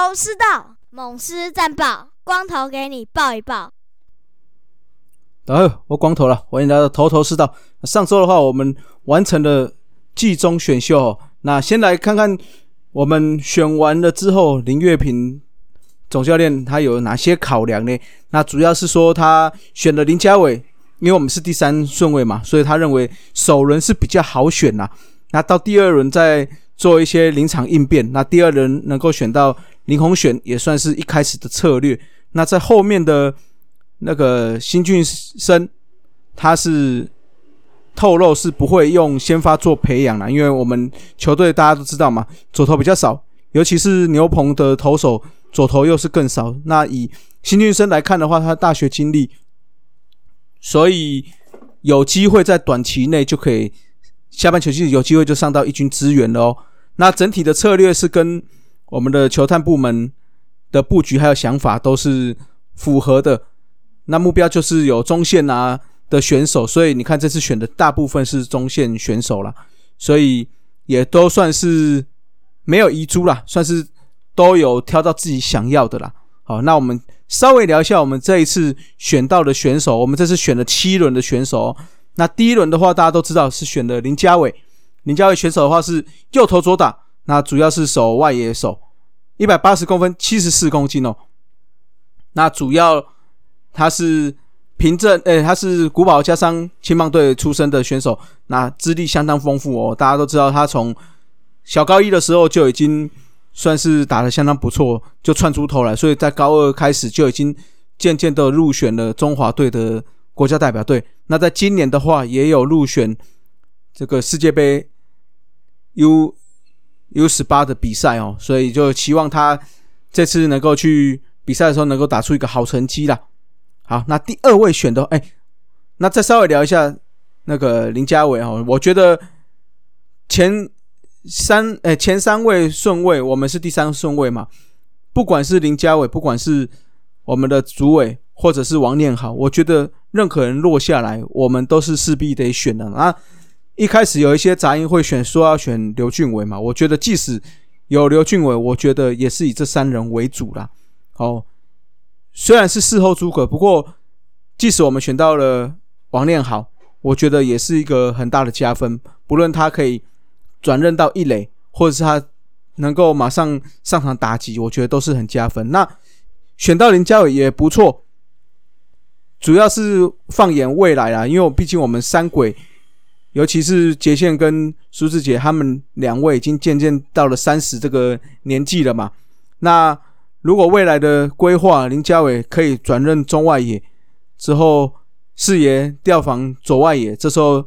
头是道，猛狮战报，光头给你报一报。大家好，我光头了，欢迎来到头头是道。上周的话，我们完成了季中选秀，那先来看看我们选完了之后，林月平总教练他有哪些考量呢？那主要是说他选了林家伟，因为我们是第三顺位嘛，所以他认为首轮是比较好选呐。那到第二轮再做一些临场应变，那第二轮能够选到林鸿选，也算是一开始的策略。那在后面的那个新俊生，他是透露是不会用先发做培养了，因为我们球队大家都知道嘛，左投比较少，尤其是牛棚的投手左投又是更少。那以新俊生来看的话，他大学经历，所以有机会在短期内就可以。下半球季有机会就上到一军支援了哦。那整体的策略是跟我们的球探部门的布局还有想法都是符合的。那目标就是有中线啊的选手，所以你看这次选的大部分是中线选手了，所以也都算是没有遗珠啦，算是都有挑到自己想要的啦。好，那我们稍微聊一下我们这一次选到的选手，我们这次选了七轮的选手。那第一轮的话，大家都知道是选的林家伟。林家伟选手的话是右投左打，那主要是守外野手，一百八十公分，七十四公斤哦。那主要他是凭证，诶，他是古堡加上青棒队出身的选手，那资历相当丰富哦。大家都知道他从小高一的时候就已经算是打得相当不错，就窜出头来，所以在高二开始就已经渐渐的入选了中华队的。国家代表队，那在今年的话也有入选这个世界杯 U U 十八的比赛哦，所以就期望他这次能够去比赛的时候能够打出一个好成绩啦。好，那第二位选的，哎，那再稍微聊一下那个林佳伟哦，我觉得前三哎前三位顺位，我们是第三顺位嘛，不管是林佳伟，不管是我们的主委，或者是王念好，我觉得。任何人落下来，我们都是势必得选的啊！一开始有一些杂音会选，说要选刘俊伟嘛。我觉得即使有刘俊伟，我觉得也是以这三人为主啦。哦，虽然是事后诸葛，不过即使我们选到了王念好，我觉得也是一个很大的加分。不论他可以转任到一垒，或者是他能够马上上场打击，我觉得都是很加分。那选到林家伟也不错。主要是放眼未来啦，因为毕竟我们三鬼，尤其是杰宪跟苏志杰，他们两位已经渐渐到了三十这个年纪了嘛。那如果未来的规划，林家伟可以转任中外野之后，四爷调防左外野，这时候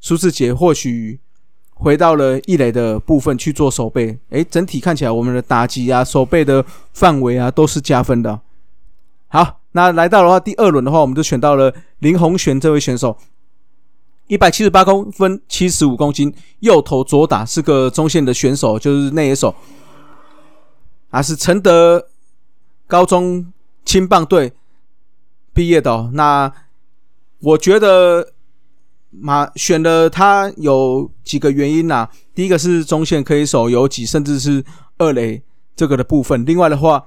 苏志杰或许回到了一垒的部分去做守备，诶，整体看起来我们的打击啊、守备的范围啊都是加分的。好。那来到的话，第二轮的话，我们就选到了林鸿玄这位选手，一百七十八公分，七十五公斤，右投左打，是个中线的选手，就是内野手，啊，是承德高中青棒队毕业的。那我觉得马选了他有几个原因呐，第一个是中线可以守游击，甚至是二垒这个的部分。另外的话，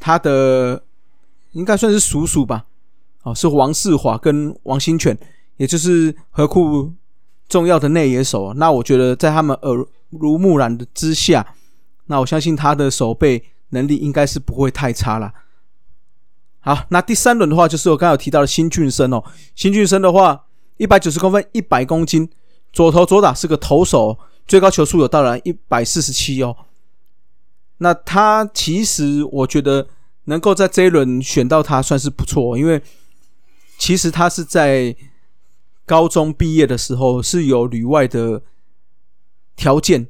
他的应该算是叔叔吧，哦，是王世华跟王新权，也就是何库重要的内野手。那我觉得在他们耳濡目染的之下，那我相信他的守备能力应该是不会太差了。好，那第三轮的话，就是我刚刚有提到的新俊生哦，新俊生的话，一百九十公分，一百公斤，左投左打，是个投手，最高球速有到了一百四十七哦。那他其实我觉得。能够在这一轮选到他算是不错，因为其实他是在高中毕业的时候是有旅外的条件。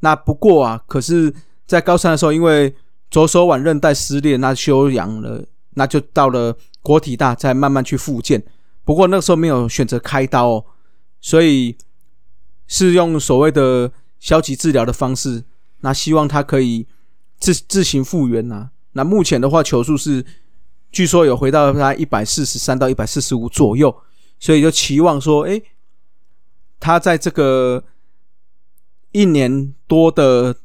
那不过啊，可是，在高三的时候，因为左手腕韧带撕裂，那休养了，那就到了国体大再慢慢去复健。不过那个时候没有选择开刀，哦，所以是用所谓的消极治疗的方式。那希望他可以自自行复原呐。那目前的话，球速是据说有回到他一百四十三到一百四十五左右，所以就期望说，哎，他在这个一年多的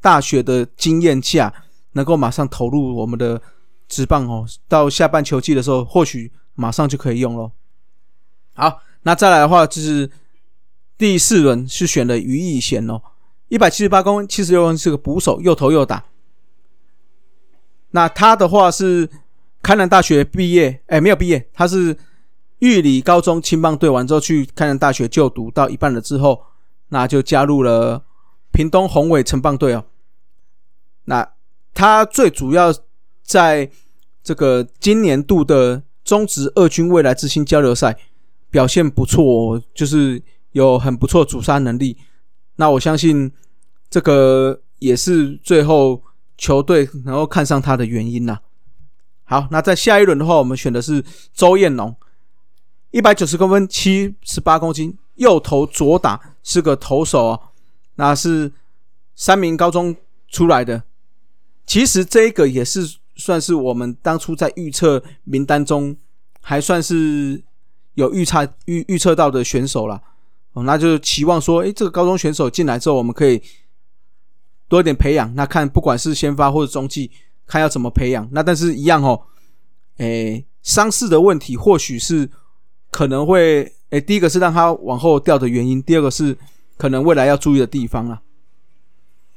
大学的经验下，能够马上投入我们的职棒哦。到下半球季的时候，或许马上就可以用咯。好，那再来的话就是第四轮是选的于义贤哦，一百七十八公分，七十六公分，是个捕手，又投又打。那他的话是开南大学毕业，哎，没有毕业，他是玉里高中青棒队完之后去开南大学就读，到一半了之后，那就加入了屏东宏伟城棒队哦。那他最主要在这个今年度的中职二军未来之星交流赛表现不错，哦就是有很不错主杀能力。那我相信这个也是最后球队能够看上他的原因呐。好，那在下一轮的话，我们选的是周彦龙，一百九十公分，七十八公斤，右投左打，是个投手哦。那是三名高中出来的。其实这个也是算是我们当初在预测名单中还算是有预测预预测到的选手了。哦，那就期望说，诶，这个高中选手进来之后，我们可以多一点培养。那看不管是先发或者中继，看要怎么培养。那但是一样哦，诶，伤势的问题或许是可能会，哎，第一个是让他往后掉的原因，第二个是可能未来要注意的地方了。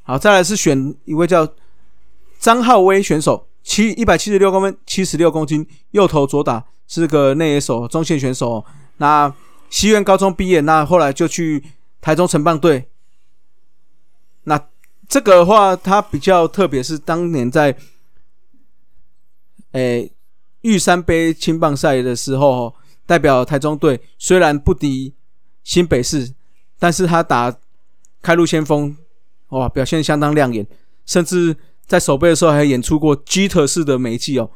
好，再来是选一位叫。张浩威选手，七一百七十六公分，七十六公斤，右投左打，是个内野手，中线选手。那西苑高中毕业，那后来就去台中城棒队。那这个的话，他比较特别，是当年在诶玉山杯青棒赛的时候，代表台中队，虽然不敌新北市，但是他打开路先锋，哇，表现相当亮眼，甚至。在守备的时候还演出过基特式的美技哦。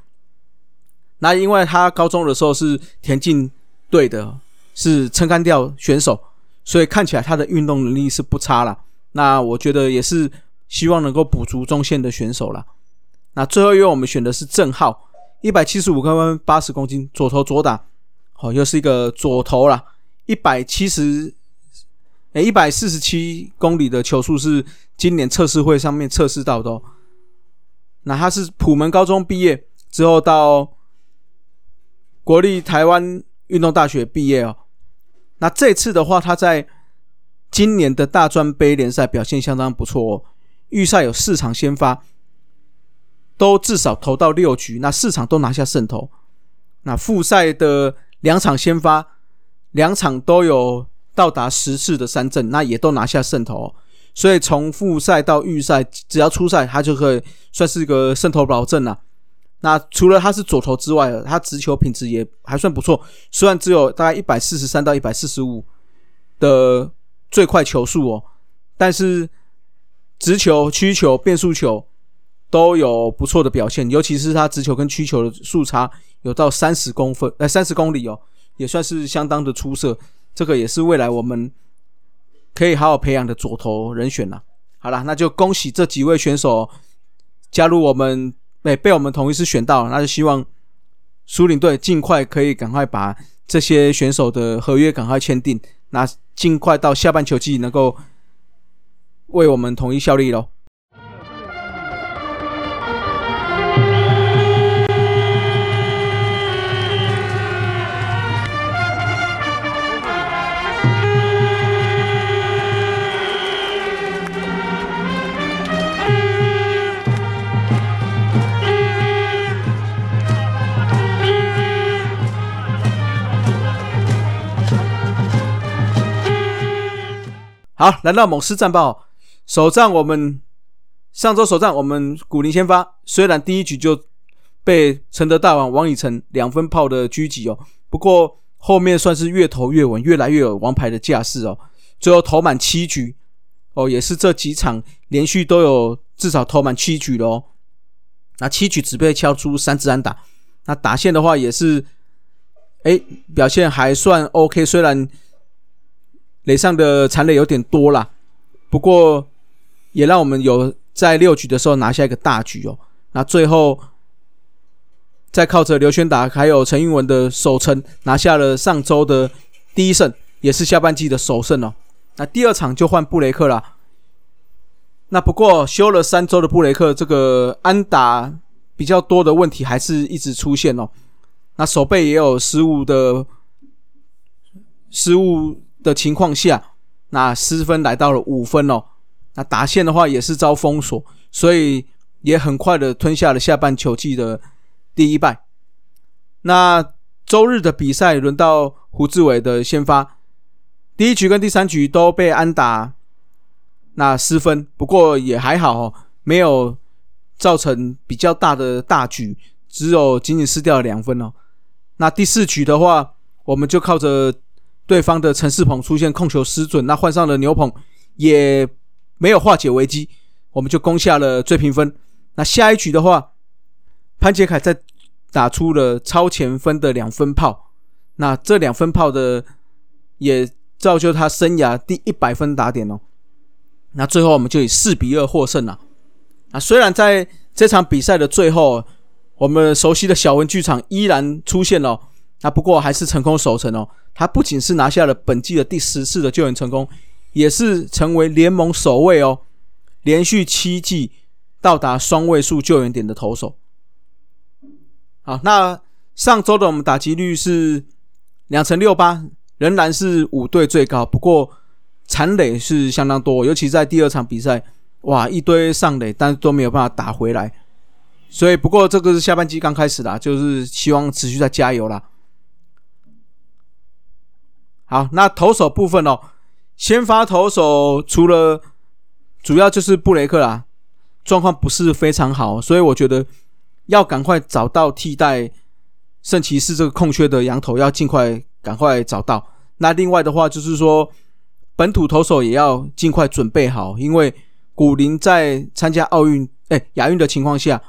那因为他高中的时候是田径队的，是撑杆吊选手，所以看起来他的运动能力是不差了。那我觉得也是希望能够补足中线的选手了。那最后一位我们选的是郑浩，一百七十五公分，八十公斤，左投左打，好，又是一个左投啦，一百七十，哎，一百四十七公里的球速是今年测试会上面测试到的。那他是普门高中毕业之后到国立台湾运动大学毕业哦。那这次的话，他在今年的大专杯联赛表现相当不错哦。预赛有四场先发，都至少投到六局，那四场都拿下胜投。那复赛的两场先发，两场都有到达十次的三振，那也都拿下胜投。所以从复赛到预赛，只要出赛，他就可以算是一个胜投保证了。那除了他是左投之外，他直球品质也还算不错。虽然只有大概一百四十三到一百四十五的最快球速哦，但是直球、曲球、变速球都有不错的表现。尤其是他直球跟曲球的速差有到三十公分，呃，三十公里哦，也算是相当的出色。这个也是未来我们。可以好好培养的左投人选了。好了，那就恭喜这几位选手加入我们，被被我们同一次选到。那就希望苏领队尽快可以赶快把这些选手的合约赶快签订，那尽快到下半球季能够为我们统一效力喽。好，来到猛狮战报。首战，我们上周首战，我们古林先发，虽然第一局就被承德大王王以诚两分炮的狙击哦，不过后面算是越投越稳，越来越有王牌的架势哦，最后投满七局哦，也是这几场连续都有至少投满七局的哦，那七局只被敲出三支安打，那打线的话也是，哎，表现还算 OK，虽然。垒上的残垒有点多啦，不过也让我们有在六局的时候拿下一个大局哦。那最后再靠着刘轩达还有陈英文的守城，拿下了上周的第一胜，也是下半季的首胜哦。那第二场就换布雷克了。那不过休了三周的布雷克，这个安打比较多的问题还是一直出现哦。那手背也有失误的失误的情况下，那失分来到了五分哦。那打线的话也是遭封锁，所以也很快的吞下了下半球季的第一败。那周日的比赛轮到胡志伟的先发，第一局跟第三局都被安打。那失分，不过也还好哦，没有造成比较大的大局，只有仅仅失掉了两分哦。那第四局的话，我们就靠着对方的陈世鹏出现控球失准，那换上了牛棚也没有化解危机，我们就攻下了追平分。那下一局的话，潘杰凯在打出了超前分的两分炮，那这两分炮的也造就他生涯第一百分打点哦。那最后我们就以四比二获胜了。啊，虽然在这场比赛的最后，我们熟悉的小文剧场依然出现了，那不过还是成功守成哦。他不仅是拿下了本季的第十次的救援成功，也是成为联盟首位哦，连续七季到达双位数救援点的投手。好，那上周的我们打击率是两成六八，仍然是五队最高，不过。残垒是相当多，尤其在第二场比赛，哇，一堆上垒，但都没有办法打回来。所以，不过这个是下半季刚开始的，就是希望持续再加油啦。好，那投手部分哦，先发投手除了主要就是布雷克啦，状况不是非常好，所以我觉得要赶快找到替代圣骑士这个空缺的羊头，要尽快赶快找到。那另外的话就是说。本土投手也要尽快准备好，因为古林在参加奥运、哎亚运的情况下，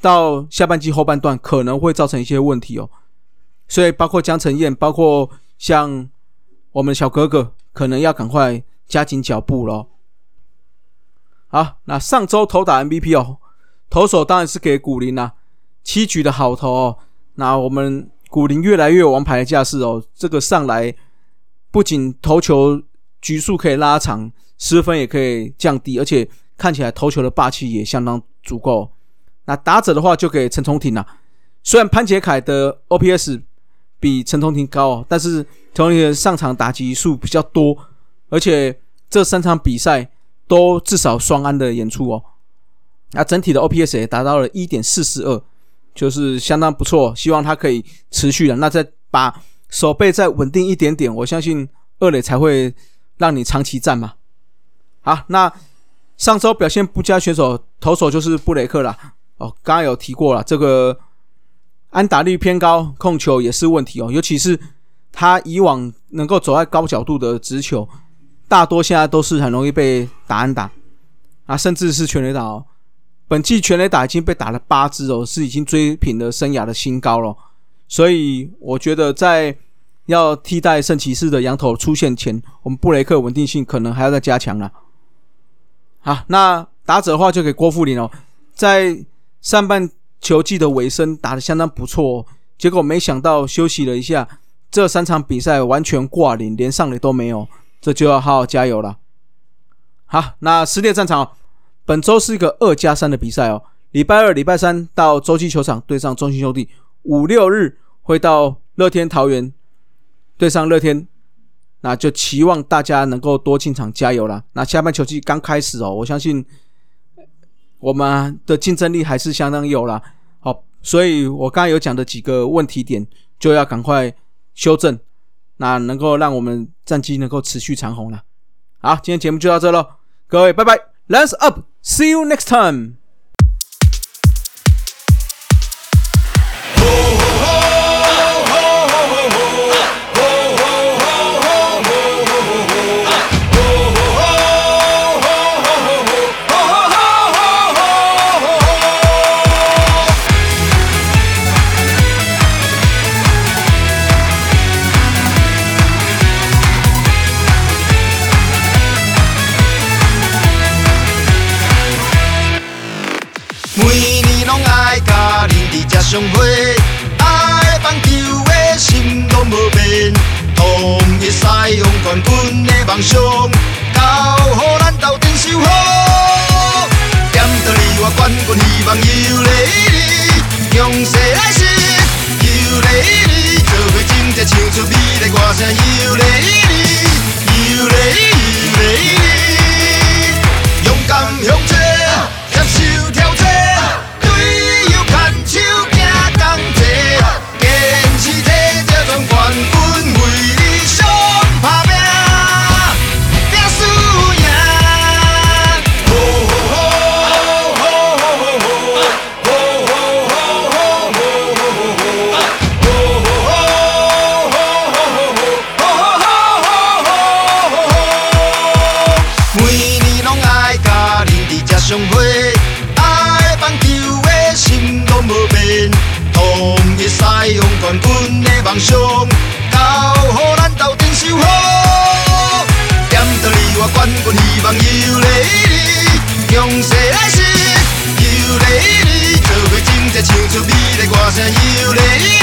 到下半季后半段可能会造成一些问题哦。所以包括江晨燕，包括像我们小哥哥，可能要赶快加紧脚步了。好，那上周投打 MVP 哦，投手当然是给古林啦，七局的好投哦。那我们古林越来越王牌的架势哦，这个上来。不仅投球局数可以拉长，失分也可以降低，而且看起来投球的霸气也相当足够。那打者的话就给陈崇廷了。虽然潘杰凯的 OPS 比陈崇廷高哦，但是陈崇廷上场打击数比较多，而且这三场比赛都至少双安的演出哦。那整体的 OPS 也达到了一点四四二，就是相当不错。希望他可以持续的。那再把。手背再稳定一点点，我相信二垒才会让你长期站嘛。好，那上周表现不佳选手投手就是布雷克了。哦，刚刚有提过了，这个安打率偏高，控球也是问题哦。尤其是他以往能够走在高角度的直球，大多现在都是很容易被打安打啊，甚至是全垒打哦。本季全垒打已经被打了八支哦，是已经追平了生涯的新高了。所以我觉得，在要替代圣骑士的羊头出现前，我们布雷克稳定性可能还要再加强了。好，那打者的话就给郭富林哦，在上半球季的尾声打得相当不错，结果没想到休息了一下，这三场比赛完全挂零，连上垒都没有，这就要好好加油了。好，那撕裂战场，本周是一个二加三的比赛哦，礼拜二、礼拜三到洲际球场对上中信兄弟。五六日会到乐天桃园对上乐天，那就期望大家能够多进场加油了。那下半球季刚开始哦，我相信我们的竞争力还是相当有了。好，所以我刚刚有讲的几个问题点就要赶快修正，那能够让我们战绩能够持续长虹了。好，今天节目就到这喽，各位拜拜，Let's up，See you next time。冠军的梦想，交予咱斗阵守护。见到你，我冠军希望尤丽丽，强势来袭尤，做伙真正唱出美丽歌声尤丽。阮希望有你，用西来世，有你，做伙真正唱出美丽歌声，有你。